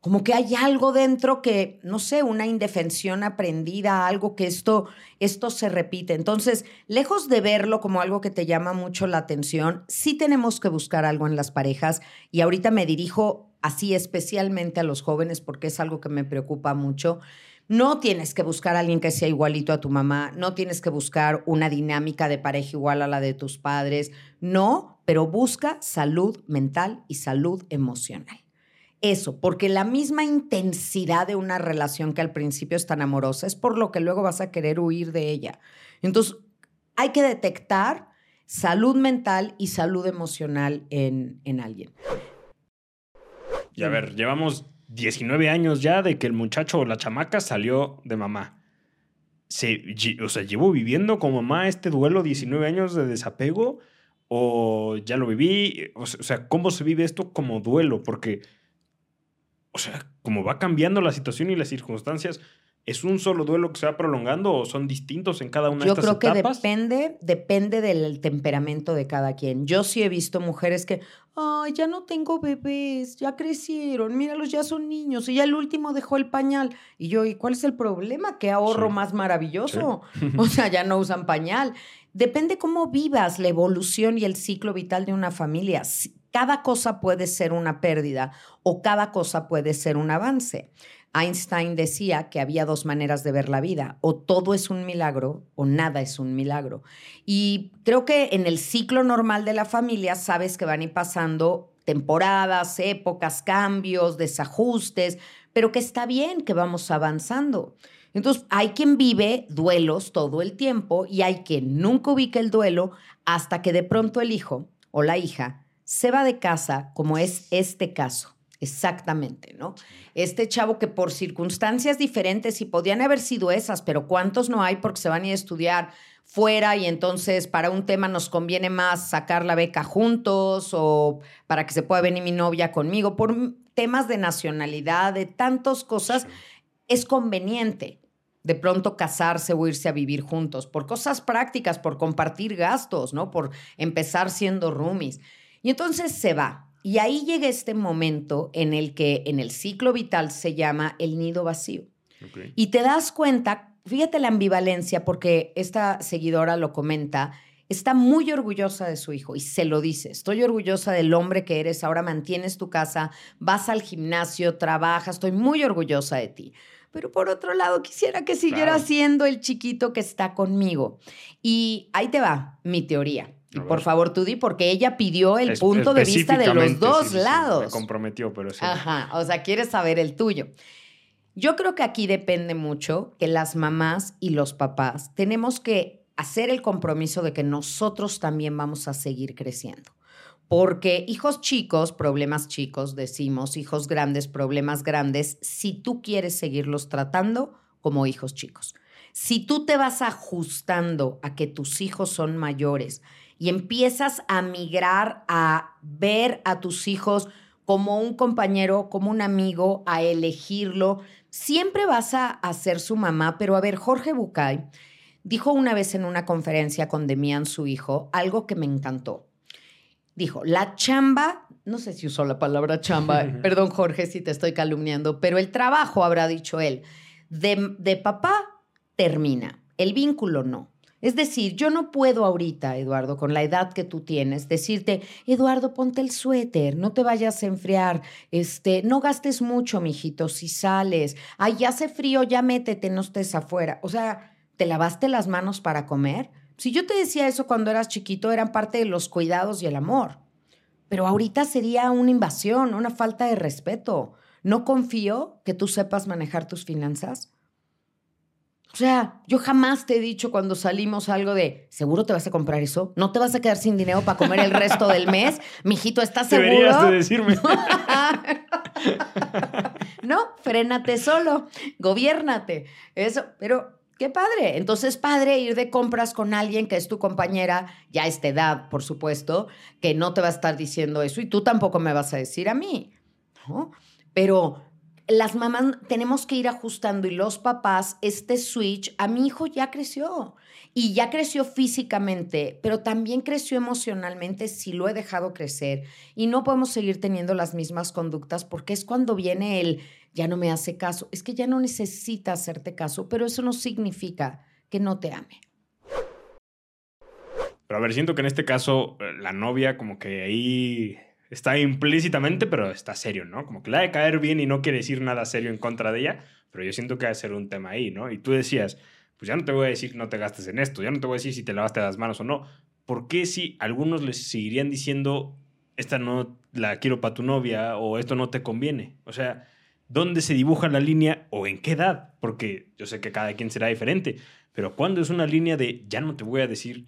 Como que hay algo dentro que, no sé, una indefensión aprendida, algo que esto, esto se repite. Entonces, lejos de verlo como algo que te llama mucho la atención, sí tenemos que buscar algo en las parejas. Y ahorita me dirijo así especialmente a los jóvenes porque es algo que me preocupa mucho. No tienes que buscar a alguien que sea igualito a tu mamá, no tienes que buscar una dinámica de pareja igual a la de tus padres, no, pero busca salud mental y salud emocional. Eso, porque la misma intensidad de una relación que al principio es tan amorosa es por lo que luego vas a querer huir de ella. Entonces, hay que detectar salud mental y salud emocional en, en alguien. Y a ver, llevamos 19 años ya de que el muchacho o la chamaca salió de mamá. Se, o sea, ¿llevo viviendo con mamá este duelo 19 años de desapego? ¿O ya lo viví? O sea, ¿cómo se vive esto como duelo? Porque, o sea, como va cambiando la situación y las circunstancias, ¿Es un solo duelo que se va prolongando o son distintos en cada una de estas etapas? Yo creo que depende, depende del temperamento de cada quien. Yo sí he visto mujeres que, ay, ya no tengo bebés, ya crecieron, míralos, ya son niños, y ya el último dejó el pañal. Y yo, ¿y cuál es el problema? ¿Qué ahorro más maravilloso? O sea, ya no usan pañal. Depende cómo vivas la evolución y el ciclo vital de una familia. Cada cosa puede ser una pérdida o cada cosa puede ser un avance. Einstein decía que había dos maneras de ver la vida, o todo es un milagro o nada es un milagro. Y creo que en el ciclo normal de la familia sabes que van a ir pasando temporadas, épocas, cambios, desajustes, pero que está bien que vamos avanzando. Entonces, hay quien vive duelos todo el tiempo y hay quien nunca ubica el duelo hasta que de pronto el hijo o la hija se va de casa, como es este caso. Exactamente, ¿no? Este chavo que por circunstancias diferentes, y podían haber sido esas, pero ¿cuántos no hay porque se van a ir a estudiar fuera y entonces para un tema nos conviene más sacar la beca juntos o para que se pueda venir mi novia conmigo? Por temas de nacionalidad, de tantas cosas, es conveniente de pronto casarse o irse a vivir juntos, por cosas prácticas, por compartir gastos, ¿no? Por empezar siendo roomies. Y entonces se va, y ahí llega este momento en el que en el ciclo vital se llama el nido vacío. Y te das cuenta, fíjate la ambivalencia, porque esta seguidora lo comenta, está muy orgullosa de su hijo y se lo dice, estoy orgullosa del hombre que eres, ahora mantienes tu casa, vas al gimnasio, trabajas, estoy muy orgullosa de ti. Pero por otro lado, quisiera que siguiera siendo el chiquito que está conmigo. Y ahí te va mi teoría. Y por favor, tú di, porque ella pidió el punto de vista de los dos lados. me comprometió, pero sí. Ajá, o sea, quieres saber el tuyo. Yo creo que aquí depende mucho que las mamás y los papás tenemos que hacer el compromiso de que nosotros también vamos a seguir creciendo. Porque hijos chicos, problemas chicos, decimos, hijos grandes, problemas grandes, si tú quieres seguirlos tratando como hijos chicos. Si tú te vas ajustando a que tus hijos son mayores y empiezas a migrar a ver a tus hijos como un compañero, como un amigo, a elegirlo. Siempre vas a, ser su mamá, pero a ver, Jorge Bucay dijo una vez en una conferencia con Demian, su hijo, algo que me encantó. Dijo, la chamba, no sé si usó la palabra chamba, perdón Jorge si te estoy calumniando, pero el trabajo, habrá dicho él, de, de papá termina, el vínculo no. Es decir, yo no puedo ahorita, Eduardo, con la edad que tú tienes, decirte, Eduardo, ponte el suéter, no te vayas a enfriar, este, no gastes mucho, mijito, si sales, ay, ya hace frío, ya métete, no estés afuera. O sea, ¿te lavaste las manos para comer? Si yo te decía eso cuando eras chiquito, eran parte de los cuidados y el amor. Pero ahorita sería una invasión, una falta de respeto. No confío que tú sepas manejar tus finanzas. O sea, yo jamás te he dicho cuando salimos algo de, ¿seguro te vas a comprar eso? ¿No te vas a quedar sin dinero para comer el resto del mes? Mijito, ¿estás seguro? Deberías de decirme. no, frénate solo, gobiérnate. Eso, pero qué padre. Entonces, padre ir de compras con alguien que es tu compañera, ya a esta edad, por supuesto, que no te va a estar diciendo eso y tú tampoco me vas a decir a mí. ¿no? Pero las mamás tenemos que ir ajustando y los papás, este switch, a mi hijo ya creció y ya creció físicamente, pero también creció emocionalmente si lo he dejado crecer y no podemos seguir teniendo las mismas conductas porque es cuando viene el ya no me hace caso, es que ya no necesita hacerte caso, pero eso no significa que no te ame. Pero a ver, siento que en este caso eh, la novia como que ahí está implícitamente, pero está serio, ¿no? Como que le ha de caer bien y no quiere decir nada serio en contra de ella, pero yo siento que va a ser un tema ahí, ¿no? Y tú decías, pues ya no te voy a decir no te gastes en esto, ya no te voy a decir si te lavaste las manos o no. ¿Por qué si algunos les seguirían diciendo, esta no la quiero para tu novia o esto no te conviene? O sea, ¿dónde se dibuja la línea o en qué edad? Porque yo sé que cada quien será diferente, pero ¿cuándo es una línea de ya no te voy a decir,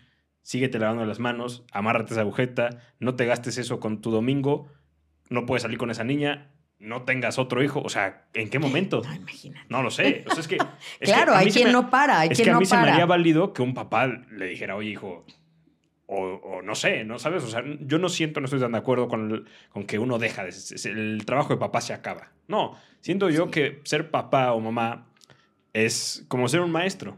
síguete lavando las manos, amárrate esa agujeta, no te gastes eso con tu domingo, no puedes salir con esa niña, no tengas otro hijo. O sea, ¿en qué momento? No, imagínate. No lo sé. O sea, es que, es claro, que hay se quien me- no para, hay es quien que a no mí se me para. haría válido que un papá le dijera, oye, hijo, o, o no sé, ¿no sabes? O sea, yo no siento, no estoy tan de acuerdo con, el- con que uno deja, de- el trabajo de papá se acaba. No, siento yo que ser papá o mamá es como ser un maestro.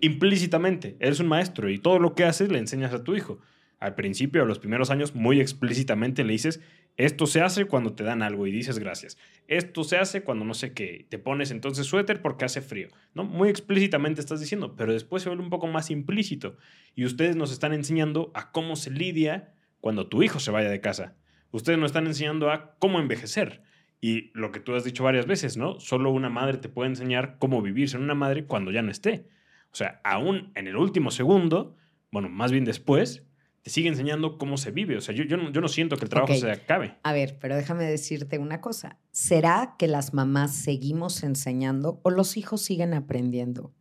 Implícitamente, eres un maestro y todo lo que haces le enseñas a tu hijo. Al principio, a los primeros años, muy explícitamente le dices, esto se hace cuando te dan algo y dices gracias. Esto se hace cuando no sé qué. Te pones entonces suéter porque hace frío. ¿no? Muy explícitamente estás diciendo, pero después se vuelve un poco más implícito. Y ustedes nos están enseñando a cómo se lidia cuando tu hijo se vaya de casa. Ustedes nos están enseñando a cómo envejecer. Y lo que tú has dicho varias veces, ¿no? Solo una madre te puede enseñar cómo vivir sin una madre cuando ya no esté. O sea, aún en el último segundo, bueno, más bien después, te sigue enseñando cómo se vive. O sea, yo, yo, no, yo no siento que el trabajo se acabe. A ver, pero déjame decirte una cosa. ¿Será que las mamás seguimos enseñando o los hijos siguen aprendiendo?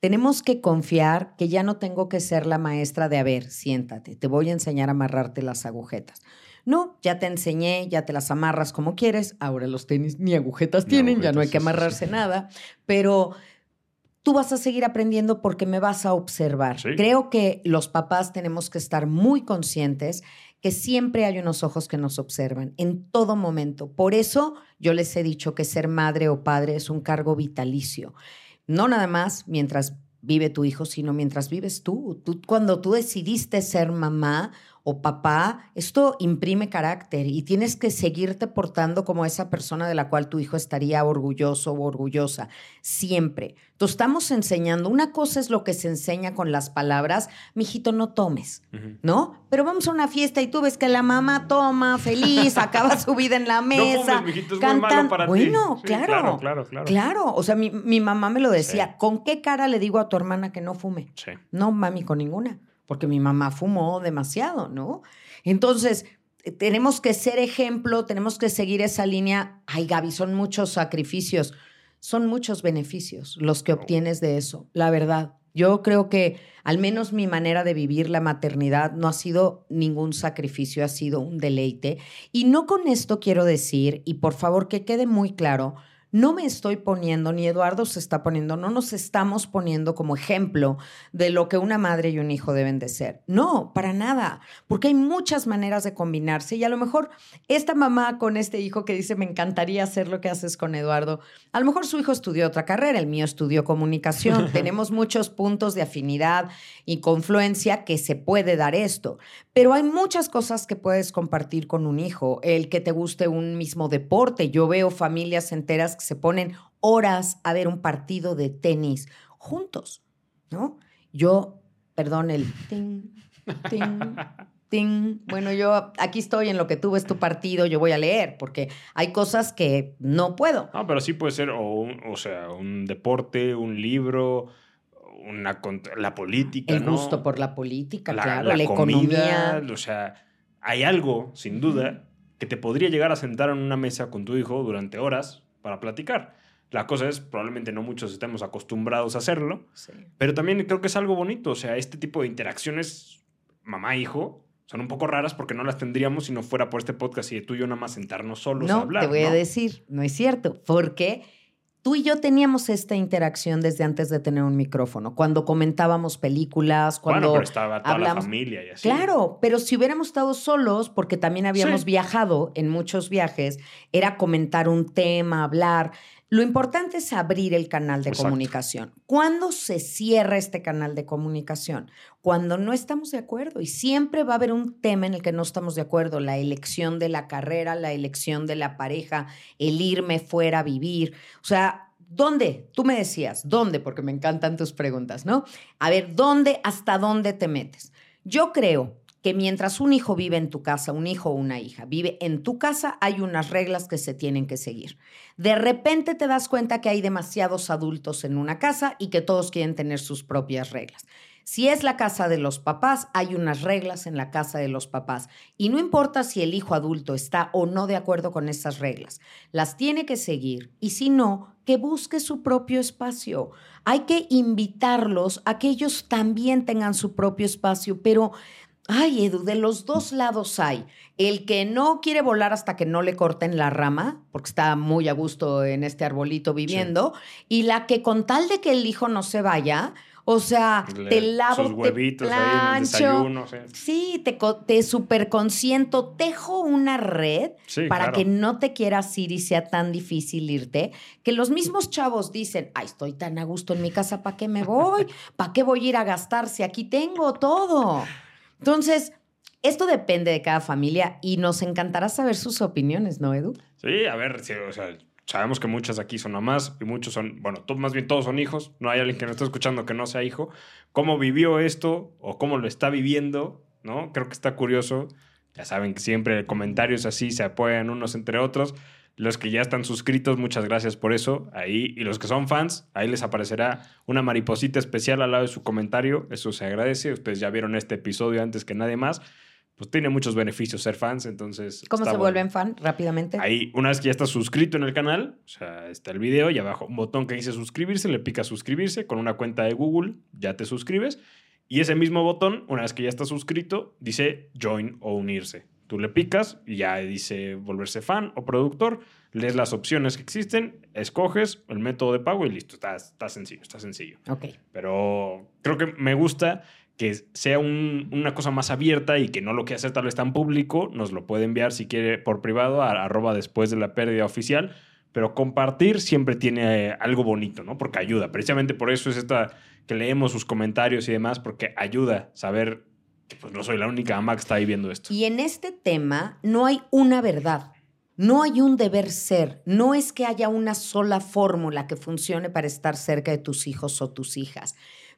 Tenemos que confiar que ya no tengo que ser la maestra de, a ver, siéntate, te voy a enseñar a amarrarte las agujetas. No, ya te enseñé, ya te las amarras como quieres. Ahora los tenis ni agujetas Ni tienen, ya no hay que sí, sí, sí. amarrarse nada. Pero tú vas a seguir aprendiendo porque me vas a observar. Sí. Creo que los papás tenemos que estar muy conscientes que siempre hay unos ojos que nos observan en todo momento. Por eso yo les he dicho que ser madre o padre es un cargo vitalicio. No nada más mientras vive tu hijo, sino mientras vives tú. tú cuando tú decidiste ser mamá o papá, esto imprime carácter y tienes que seguirte portando como esa persona de la cual tu hijo estaría orgulloso o orgullosa, siempre. Tú estamos enseñando, una cosa es lo que se enseña con las palabras, mijito, no tomes. ¿no? Pero vamos a una fiesta y tú ves que la mamá toma, feliz, acaba su vida en la No mesa. fumes, mijito, es muy malo para ti. bueno, Sí, claro, Claro, claro, claro. Claro, o sea, mi, mi mamá me lo decía, Sí. ¿con qué cara le digo a tu hermana que no fume? Sí. No, mami, con ninguna, porque mi mamá fumó demasiado, ¿no? Entonces, eh, tenemos que ser ejemplo, tenemos que seguir esa línea. Ay, Gaby, son muchos sacrificios, son muchos beneficios los que obtienes de eso, la verdad. Yo creo que al menos mi manera de vivir la maternidad no ha sido ningún sacrificio, ha sido un deleite. Y no con esto quiero decir, y por favor que quede muy claro, no me estoy poniendo, ni Eduardo se está poniendo, no nos estamos poniendo como ejemplo de lo que una madre y un hijo deben de ser. No, para nada, porque hay muchas maneras de combinarse y a lo mejor esta mamá con este hijo que dice, me encantaría hacer lo que haces con Eduardo, a lo mejor su hijo estudió otra carrera, el mío estudió comunicación, tenemos muchos puntos de afinidad y confluencia que se puede dar esto, pero hay muchas cosas que puedes compartir con un hijo, el que te guste un mismo deporte, yo veo familias enteras que se ponen horas a ver un partido de tenis juntos, ¿no? Yo, perdón, el ting, ting, ting. Bueno, yo aquí estoy en lo que tú ves tu partido, yo voy a leer, porque hay cosas que no puedo. No, pero sí puede ser, o, un- o sea, un deporte, un libro, una, la política, El ¿no? gusto por la política, la, claro, la la, comida, economía. o sea, hay algo, sin duda, que te podría llegar a sentar en una mesa con tu hijo durante horas para platicar. La cosa es, probablemente no muchos estemos acostumbrados a hacerlo, Sí. pero también creo que es algo bonito. O sea, este tipo de interacciones mamá-hijo son un poco raras porque no las tendríamos si no fuera por este podcast y de tú y yo nada más sentarnos solos a No, hablar. te voy a ¿no? decir, no es cierto, porque tú y yo teníamos esta interacción desde antes de tener un micrófono, cuando comentábamos películas, cuando... bueno, pero estaba toda la familia y así. Claro, pero si hubiéramos estado solos, porque también habíamos Sí. viajado en muchos viajes, era comentar un tema, hablar. Lo importante es abrir el canal de Exacto. comunicación. ¿Cuándo se cierra este canal de comunicación? Cuando no estamos de acuerdo. Y siempre va a haber un tema en el que no estamos de acuerdo. La elección de la carrera, la elección de la pareja, el irme fuera a vivir. O sea, ¿dónde? Tú me decías, ¿dónde? Porque me encantan tus preguntas, ¿no? A ver, ¿dónde, hasta dónde te metes? Yo creo que mientras un hijo vive en tu casa, un hijo o una hija vive en tu casa, hay unas reglas que se tienen que seguir. De repente te das cuenta que hay demasiados adultos en una casa y que todos quieren tener sus propias reglas. Si es la casa de los papás, hay unas reglas en la casa de los papás. Y no importa si el hijo adulto está o no de acuerdo con esas reglas, las tiene que seguir. Y si no, que busque su propio espacio. Hay que invitarlos a que ellos también tengan su propio espacio, pero Ay, Edu, de los dos lados hay. El que no quiere volar hasta que no le corten la rama, porque está muy a gusto en este arbolito viviendo, y la que con tal de que el hijo no se vaya, o sea, te lavo, huevitos te plancho, sí. te, te super consiento, tejo una red para que no te quieras ir y sea tan difícil irte, que los mismos chavos dicen, ay, estoy tan a gusto en mi casa, ¿para qué me voy? ¿Para qué voy a ir a gastar si aquí tengo todo? Entonces, esto depende de cada familia y nos encantará saber sus opiniones, ¿no, Edu? Sí, a ver, sabemos que muchas aquí son mamás y muchos son, bueno, más bien todos son hijos, no hay alguien que nos esté escuchando que no sea hijo. ¿Cómo vivió esto o cómo lo está viviendo? ¿No? Creo que está curioso. Ya saben que siempre comentarios así se apoyan unos entre otros. Los que ya están suscritos, muchas gracias por eso. Ahí, y los que son fans, ahí les aparecerá una mariposita especial al lado de su comentario. Eso se agradece. Ustedes ya vieron este episodio antes que nadie más. Pues tiene muchos beneficios ser fans, entonces. ¿Cómo se vuelven fan rápidamente? Ahí, una vez que ya estás suscrito en el canal, o sea, está el video y abajo un botón que dice suscribirse, le pica suscribirse con una cuenta de Google, ya te suscribes. Y ese mismo botón, una vez que ya estás suscrito, dice join o unirse. Tú le picas y ya dice volverse fan o productor, lees las opciones que existen, escoges el método de pago y listo. Está, está sencillo, está sencillo. Ok. Pero creo que me gusta que sea una cosa más abierta y que no lo que hacer tal vez tan público, nos lo puede enviar si quiere por privado a arroba después de la pérdida oficial, pero compartir siempre tiene eh, algo bonito, ¿no? Porque ayuda. Precisamente por eso es esta que leemos sus comentarios y demás, porque ayuda a saber pues no soy la única ama que está ahí viendo esto. Y en este tema no hay una verdad, no hay un deber ser, no es que haya una sola fórmula que funcione para estar cerca de tus hijos o tus hijas,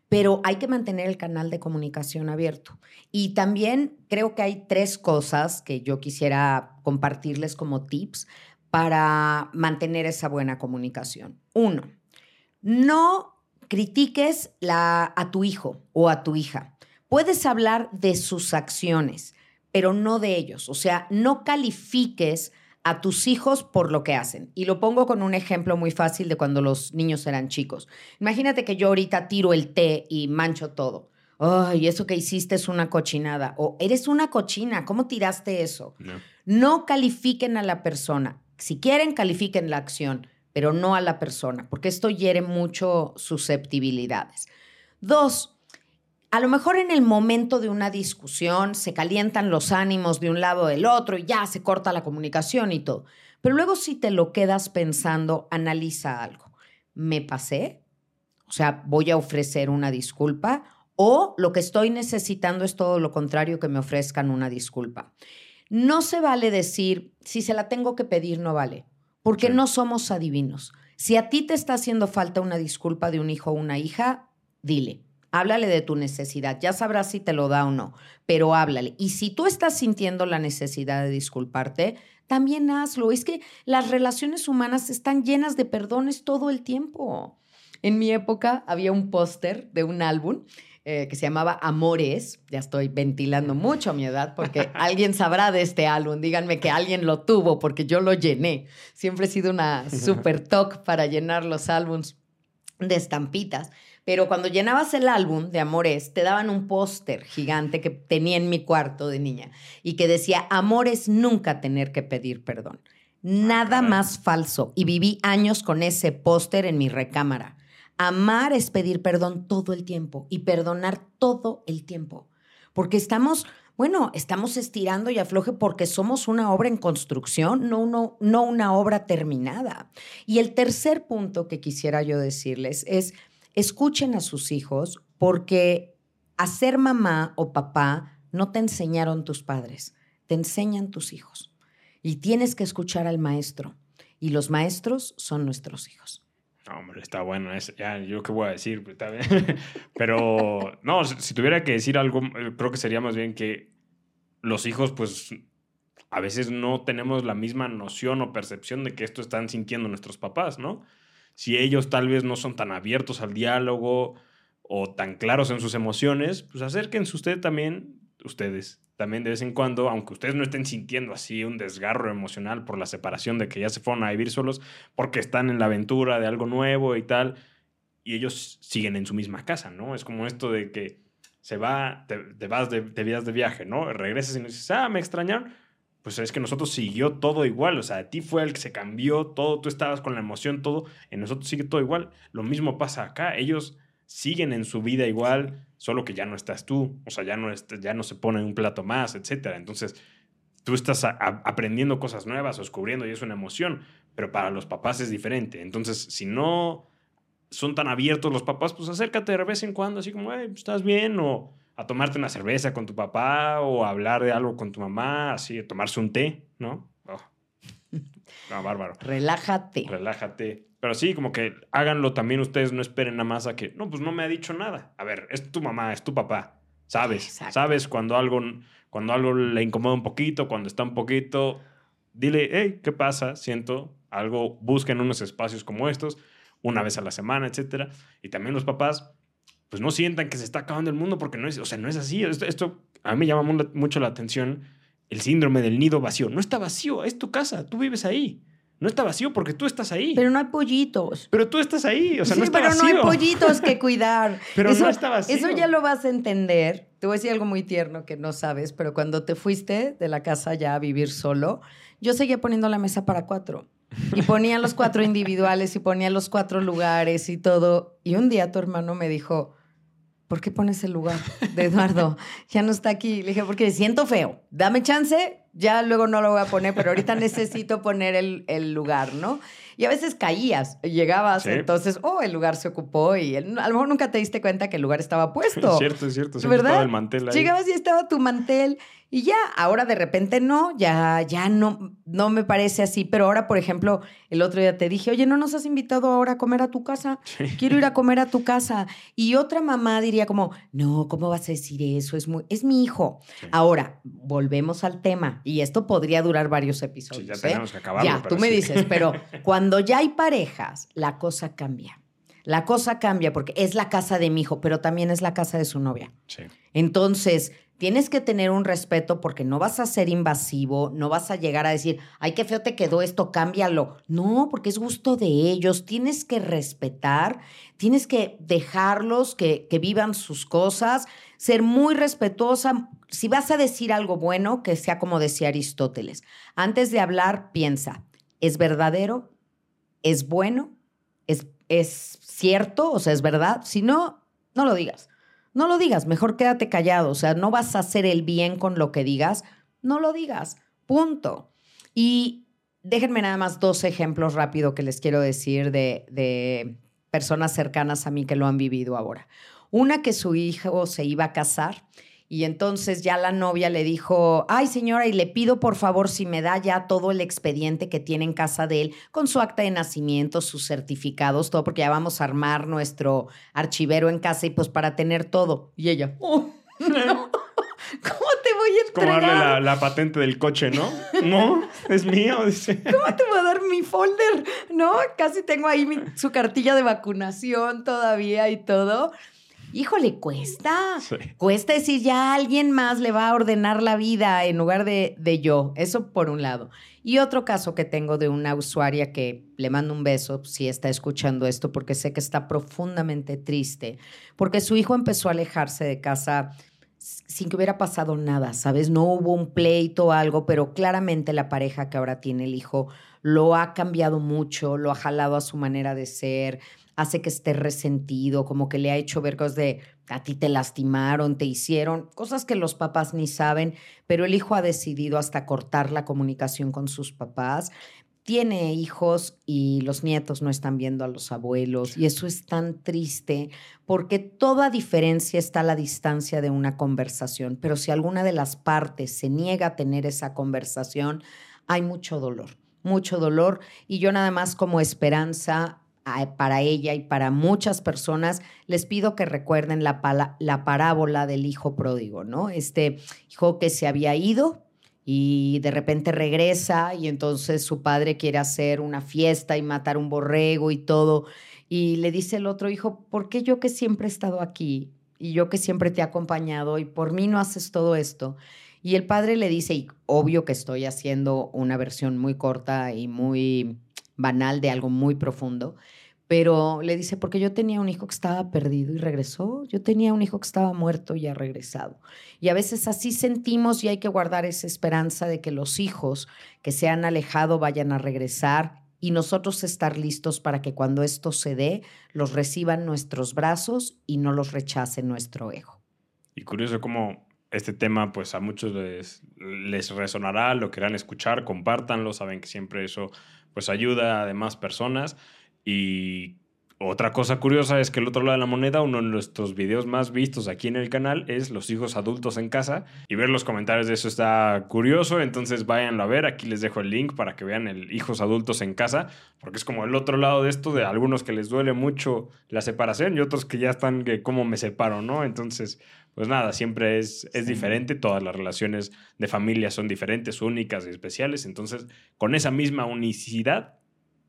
pero hay que mantener el canal de comunicación abierto. Y también creo que hay tres cosas que yo quisiera compartirles como tips para mantener esa buena comunicación. Uno, no critiques a tu hijo o a tu hija. Puedes hablar de sus acciones, pero no de ellos. O sea, no califiques a tus hijos por lo que hacen. Y lo pongo con un ejemplo muy fácil de cuando los niños eran chicos. Imagínate que yo ahorita tiro el té y mancho todo. Ay, eso que hiciste es una cochinada. O eres una cochina, ¿cómo tiraste eso? No. no califiquen a la persona. Si quieren, califiquen la acción, pero no a la persona, porque esto hiere mucho susceptibilidades. Dos, a lo mejor en el momento de una discusión se calientan los ánimos de un lado o del otro y ya se corta la comunicación y todo. Pero luego si te lo quedas pensando, analiza algo. ¿Me pasé? O sea, voy a ofrecer una disculpa o lo que estoy necesitando es todo lo contrario que me ofrezcan una disculpa. No se vale decir, si se la tengo que pedir, no vale, porque no somos adivinos. Si a ti te está haciendo falta una disculpa de un hijo o una hija, dile. Háblale de tu necesidad, ya sabrás si te lo da o no, pero háblale. Y si tú estás sintiendo la necesidad de disculparte, también hazlo. Es que las relaciones humanas están llenas de perdones todo el tiempo. En mi época había un póster de un álbum eh, que se llamaba Amores. Ya estoy ventilando mucho a mi edad porque alguien sabrá de este álbum. Díganme que alguien lo tuvo porque yo lo llené. Siempre he sido una super talk para llenar los álbums de estampitas. Pero cuando llenabas el álbum de Amores, te daban un póster gigante que tenía en mi cuarto de niña y que decía, Amores nunca tener que pedir perdón. Nada más falso. Y viví años con ese póster en mi recámara. Amar es pedir perdón todo el tiempo y perdonar todo el tiempo. Porque estamos, bueno, estamos estirando y afloje porque somos una obra en construcción, no, no, no una obra terminada. Y el tercer punto que quisiera yo decirles es escuchen a sus hijos porque a ser mamá o papá no te enseñaron tus padres, te enseñan tus hijos. Y tienes que escuchar al maestro. Y los maestros son nuestros hijos. hombre, está bueno. ya, yo qué voy a decir, Pero no, si tuviera que decir algo, creo que sería más bien que los hijos, pues, a veces no tenemos la misma noción o percepción de que esto están sintiendo nuestros papás, ¿no? Si ellos tal vez no son tan abiertos al diálogo o tan claros en sus emociones, pues acérquense usted también, ustedes, también de vez en cuando, aunque ustedes no estén sintiendo así un desgarro emocional por la separación de que ya se fueron a vivir solos, porque están en la aventura de algo nuevo y tal, y ellos siguen en su misma casa, ¿no? Es como esto de que se va, te, vas de, te de viaje, ¿no? Regresas y dices, ah, me extrañaron. Pues es que nosotros siguió todo igual, o sea, a ti fue el que se cambió todo, tú estabas con la emoción, todo, en nosotros sigue todo igual. Lo mismo pasa acá, ellos siguen en su vida igual, solo que ya no estás tú, o sea, ya no, ya no se pone un plato más, etc. Entonces, tú estás aprendiendo cosas nuevas descubriendo y es una emoción, pero para los papás es diferente. Entonces, si no son tan abiertos los papás, pues acércate de vez en cuando, así como, hey, ¿estás bien? O a tomarte una cerveza con tu papá o a hablar de algo con tu mamá, así, a tomarse un té, ¿no? Oh. No, bárbaro. Relájate. Relájate. Pero sí, como que háganlo también ustedes, no esperen nada más a que, no, pues no me ha dicho nada. A ver, es tu mamá, es tu papá. Sabes, sabes cuando algo, cuando algo le incomoda un poquito, cuando está un poquito, dile, hey, ¿qué pasa? Siento algo, busquen unos espacios como estos, una vez a la semana, etcétera. Y también los papás, pues no sientan que se está acabando el mundo porque no es, o sea, no es así. Esto, esto a mí me llama mucho la atención el síndrome del nido vacío. No está vacío, es tu casa, tú vives ahí. No está vacío porque tú estás ahí. Pero no hay pollitos. Pero tú estás ahí, o sea, no está pero vacío. Pero no hay pollitos que cuidar. pero no está vacío. Eso ya lo vas a entender. Te voy a decir algo muy tierno que no sabes, pero cuando te fuiste de la casa ya a vivir solo, yo seguía poniendo la mesa para cuatro. Y ponía los cuatro individuales y ponía los cuatro lugares y todo. Y un día tu hermano me dijo, ¿por qué pones el lugar de Eduardo? Ya no está aquí. Le dije, porque siento feo. Dame chance, ya luego no lo voy a poner, pero ahorita necesito poner el, el lugar, ¿no? Y a veces caías, llegabas, entonces, oh, el lugar se ocupó y a lo mejor nunca te diste cuenta que el lugar estaba puesto. Es cierto, es cierto. ¿verdad? el mantel ahí. Llegabas y estaba tu mantel y ya, ahora de repente no, ya, ya no, no me parece así. Pero ahora, por ejemplo, el otro día te dije, oye, ¿no nos has invitado ahora a comer a tu casa? Quiero ir a comer a tu casa. Y otra mamá diría como, no, ¿cómo vas a decir eso? Es, muy, es mi hijo. Ahora, volvemos al tema. Y esto podría durar varios episodios. ya ¿eh? tenemos que acabarlo. Ya, tú me dices, pero cuando ya hay parejas, la cosa cambia. La cosa cambia porque es la casa de mi hijo, pero también es la casa de su novia. Sí. Entonces, tienes que tener un respeto porque no vas a ser invasivo, no vas a llegar a decir, ay, qué feo te quedó esto, cámbialo. No, porque es gusto de ellos, tienes que respetar, tienes que dejarlos que, que vivan sus cosas, ser muy respetuosa. Si vas a decir algo bueno, que sea como decía Aristóteles. Antes de hablar, piensa, ¿es verdadero? ¿Es bueno? ¿Es, es cierto? O sea, ¿es verdad? Si no, no lo digas no lo digas, mejor quédate callado. O sea, no vas a hacer el bien con lo que digas, no lo digas. Punto. Y déjenme nada más dos ejemplos rápido que les quiero decir de, de personas cercanas a mí que lo han vivido ahora. Una que su hijo se iba a casar y entonces ya la novia le dijo, ay señora, y le pido por favor si me da ya todo el expediente que tiene en casa de él, con su acta de nacimiento, sus certificados, todo, porque ya vamos a armar nuestro archivero en casa y pues para tener todo. Y ella, oh, ¿cómo te voy a entregar? como darle la, patente del coche, ¿no? No, es mío, dice. ¿Cómo te voy a dar mi folder? No, casi tengo ahí su cartilla de vacunación todavía y todo híjole, cuesta. Cuesta decir, ya alguien más le va a ordenar la vida en lugar de, de, yo. Eso por un lado. Y otro caso que tengo de una usuaria que le mando un beso si está escuchando esto, porque sé que está profundamente triste, porque su hijo empezó a alejarse de casa sin que hubiera pasado nada, ¿sabes? No hubo un pleito o algo, pero claramente la pareja que ahora tiene el hijo lo ha cambiado mucho, lo ha jalado a su manera de ser, hace que esté resentido, como que le ha hecho ver cosas de a ti te lastimaron, te hicieron, cosas que los papás ni saben, pero el hijo ha decidido hasta cortar la comunicación con sus papás. Tiene hijos y los nietos no están viendo a los abuelos y eso es tan triste porque toda diferencia está a la distancia de una conversación, pero si alguna de las partes se niega a tener esa conversación, hay mucho dolor, mucho dolor y yo nada más como esperanza para ella y para muchas personas, les pido que recuerden la, la parábola del hijo pródigo, ¿no? Este hijo que se había ido y de repente regresa y entonces su padre quiere hacer una fiesta y matar un borrego y todo. Y le dice el otro hijo, ¿por qué yo que siempre he estado aquí y yo que siempre te he acompañado y por mí no haces todo esto? Y el padre le dice, y obvio que estoy haciendo una versión muy corta y muy banal de algo muy profundo, pero le dice, porque yo tenía un hijo que estaba perdido y regresó, yo tenía un hijo que estaba muerto y ha regresado. Y a veces así sentimos y hay que guardar esa esperanza de que los hijos que se han alejado vayan a regresar y nosotros estar listos para que cuando esto se dé, los reciban nuestros brazos y no los rechace nuestro ego. Y curioso cómo este tema pues a muchos les, les resonará, lo querrán escuchar, compártanlo, saben que siempre eso pues ayuda a demás personas y otra cosa curiosa es que el otro lado de la moneda, uno de nuestros videos más vistos aquí en el canal es los hijos adultos en casa. Y ver los comentarios de eso está curioso, entonces váyanlo a ver. Aquí les dejo el link para que vean el hijos adultos en casa, porque es como el otro lado de esto, de algunos que les duele mucho la separación y otros que ya están que cómo me separo, ¿no? Entonces, pues nada, siempre es, es diferente, todas las relaciones de familia son diferentes, únicas y especiales, entonces con esa misma unicidad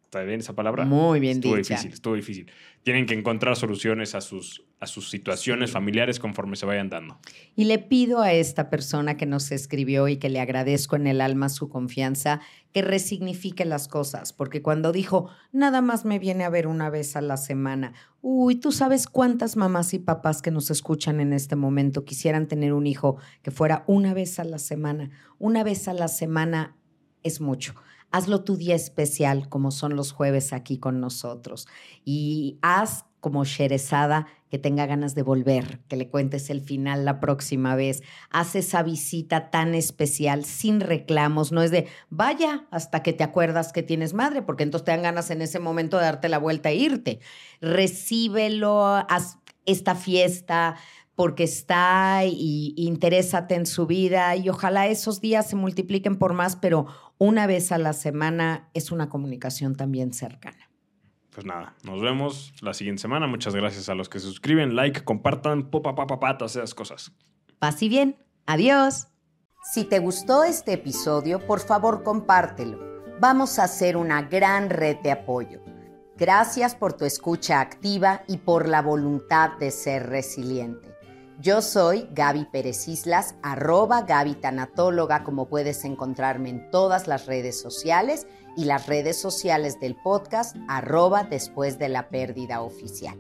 ¿Está bien esa palabra? Muy bien estuvo difícil, estuvo difícil. Tienen que encontrar soluciones a sus, a sus situaciones familiares conforme se vayan dando. Y le pido a esta persona que nos escribió y que le agradezco en el alma su confianza, que resignifique las cosas, porque cuando dijo, nada más me viene a ver una vez a la semana, uy, tú sabes cuántas mamás y papás que nos escuchan en este momento quisieran tener un hijo que fuera una vez a la semana. Una vez a la semana es mucho hazlo tu día especial, como son los jueves aquí con nosotros. Y haz como Sherezada que tenga ganas de volver, que le cuentes el final la próxima vez. Haz esa visita tan especial, sin reclamos. No es de vaya hasta que te acuerdas que tienes madre, porque entonces te dan ganas en ese momento de darte la vuelta e irte. Recíbelo, haz esta fiesta, porque está y interésate en su vida y ojalá esos días se multipliquen por más, pero una vez a la semana es una comunicación también cercana. Pues nada, nos vemos la siguiente semana. Muchas gracias a los que se suscriben, like, compartan, popa, papa, pa, todas esas cosas. Paz y bien. Adiós. Si te gustó este episodio, por favor compártelo. Vamos a hacer una gran red de apoyo. Gracias por tu escucha activa y por la voluntad de ser resiliente. Yo soy Gaby Pérez Islas, arroba Gaby Tanatóloga, como puedes encontrarme en todas las redes sociales y las redes sociales del podcast, arroba después de la pérdida oficial.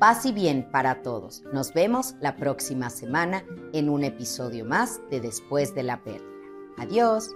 Paz y bien para todos. Nos vemos la próxima semana en un episodio más de Después de la pérdida. Adiós.